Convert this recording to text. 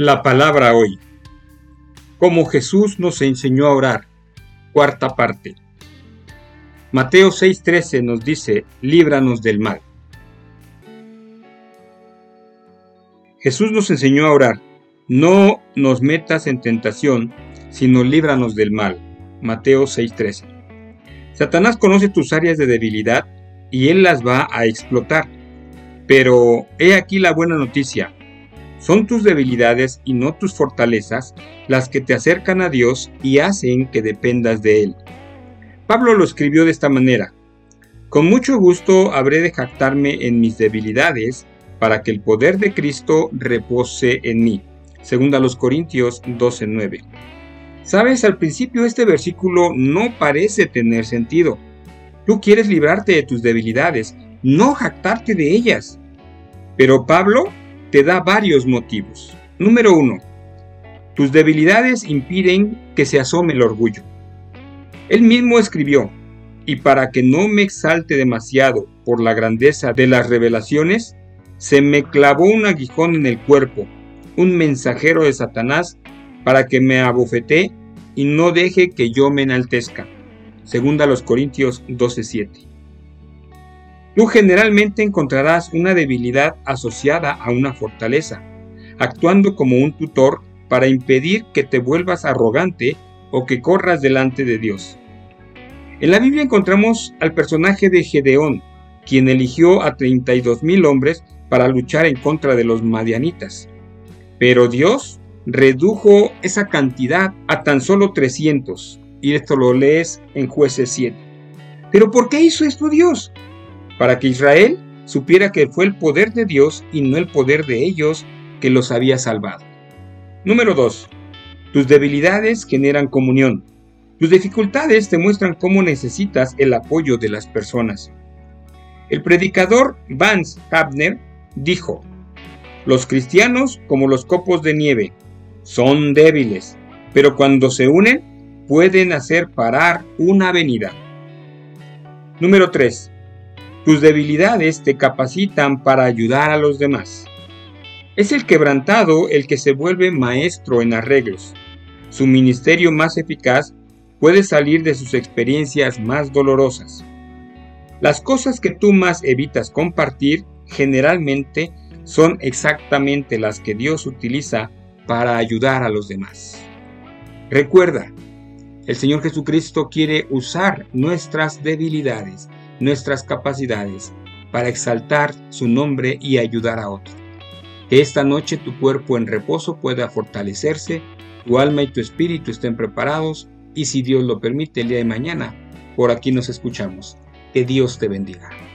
La palabra hoy. Como Jesús nos enseñó a orar. Cuarta parte. Mateo 6:13 nos dice, líbranos del mal. Jesús nos enseñó a orar, no nos metas en tentación, sino líbranos del mal. Mateo 6:13. Satanás conoce tus áreas de debilidad y él las va a explotar. Pero he aquí la buena noticia. Son tus debilidades y no tus fortalezas las que te acercan a Dios y hacen que dependas de Él. Pablo lo escribió de esta manera. Con mucho gusto habré de jactarme en mis debilidades para que el poder de Cristo repose en mí. Segunda los Corintios 12:9. Sabes, al principio este versículo no parece tener sentido. Tú quieres librarte de tus debilidades, no jactarte de ellas. Pero Pablo te da varios motivos. Número uno, tus debilidades impiden que se asome el orgullo. Él mismo escribió, y para que no me exalte demasiado por la grandeza de las revelaciones, se me clavó un aguijón en el cuerpo, un mensajero de Satanás, para que me abofetee y no deje que yo me enaltezca. Segunda los Corintios 12:7. Tú generalmente encontrarás una debilidad asociada a una fortaleza, actuando como un tutor para impedir que te vuelvas arrogante o que corras delante de Dios. En la Biblia encontramos al personaje de Gedeón, quien eligió a 32 mil hombres para luchar en contra de los madianitas. Pero Dios redujo esa cantidad a tan solo 300, y esto lo lees en jueces 7. ¿Pero por qué hizo esto Dios? Para que Israel supiera que fue el poder de Dios y no el poder de ellos que los había salvado. Número 2. Tus debilidades generan comunión. Tus dificultades te muestran cómo necesitas el apoyo de las personas. El predicador Vance Havner dijo, los cristianos, como los copos de nieve, son débiles, pero cuando se unen pueden hacer parar una avenida. Número 3. Tus debilidades te capacitan para ayudar a los demás. Es el quebrantado el que se vuelve maestro en arreglos. Su ministerio más eficaz puede salir de sus experiencias más dolorosas. Las cosas que tú más evitas compartir generalmente son exactamente las que Dios utiliza para ayudar a los demás. Recuerda, el Señor Jesucristo quiere usar nuestras debilidades nuestras capacidades para exaltar su nombre y ayudar a otros. Que esta noche tu cuerpo en reposo pueda fortalecerse, tu alma y tu espíritu estén preparados y si Dios lo permite el día de mañana, por aquí nos escuchamos. Que Dios te bendiga.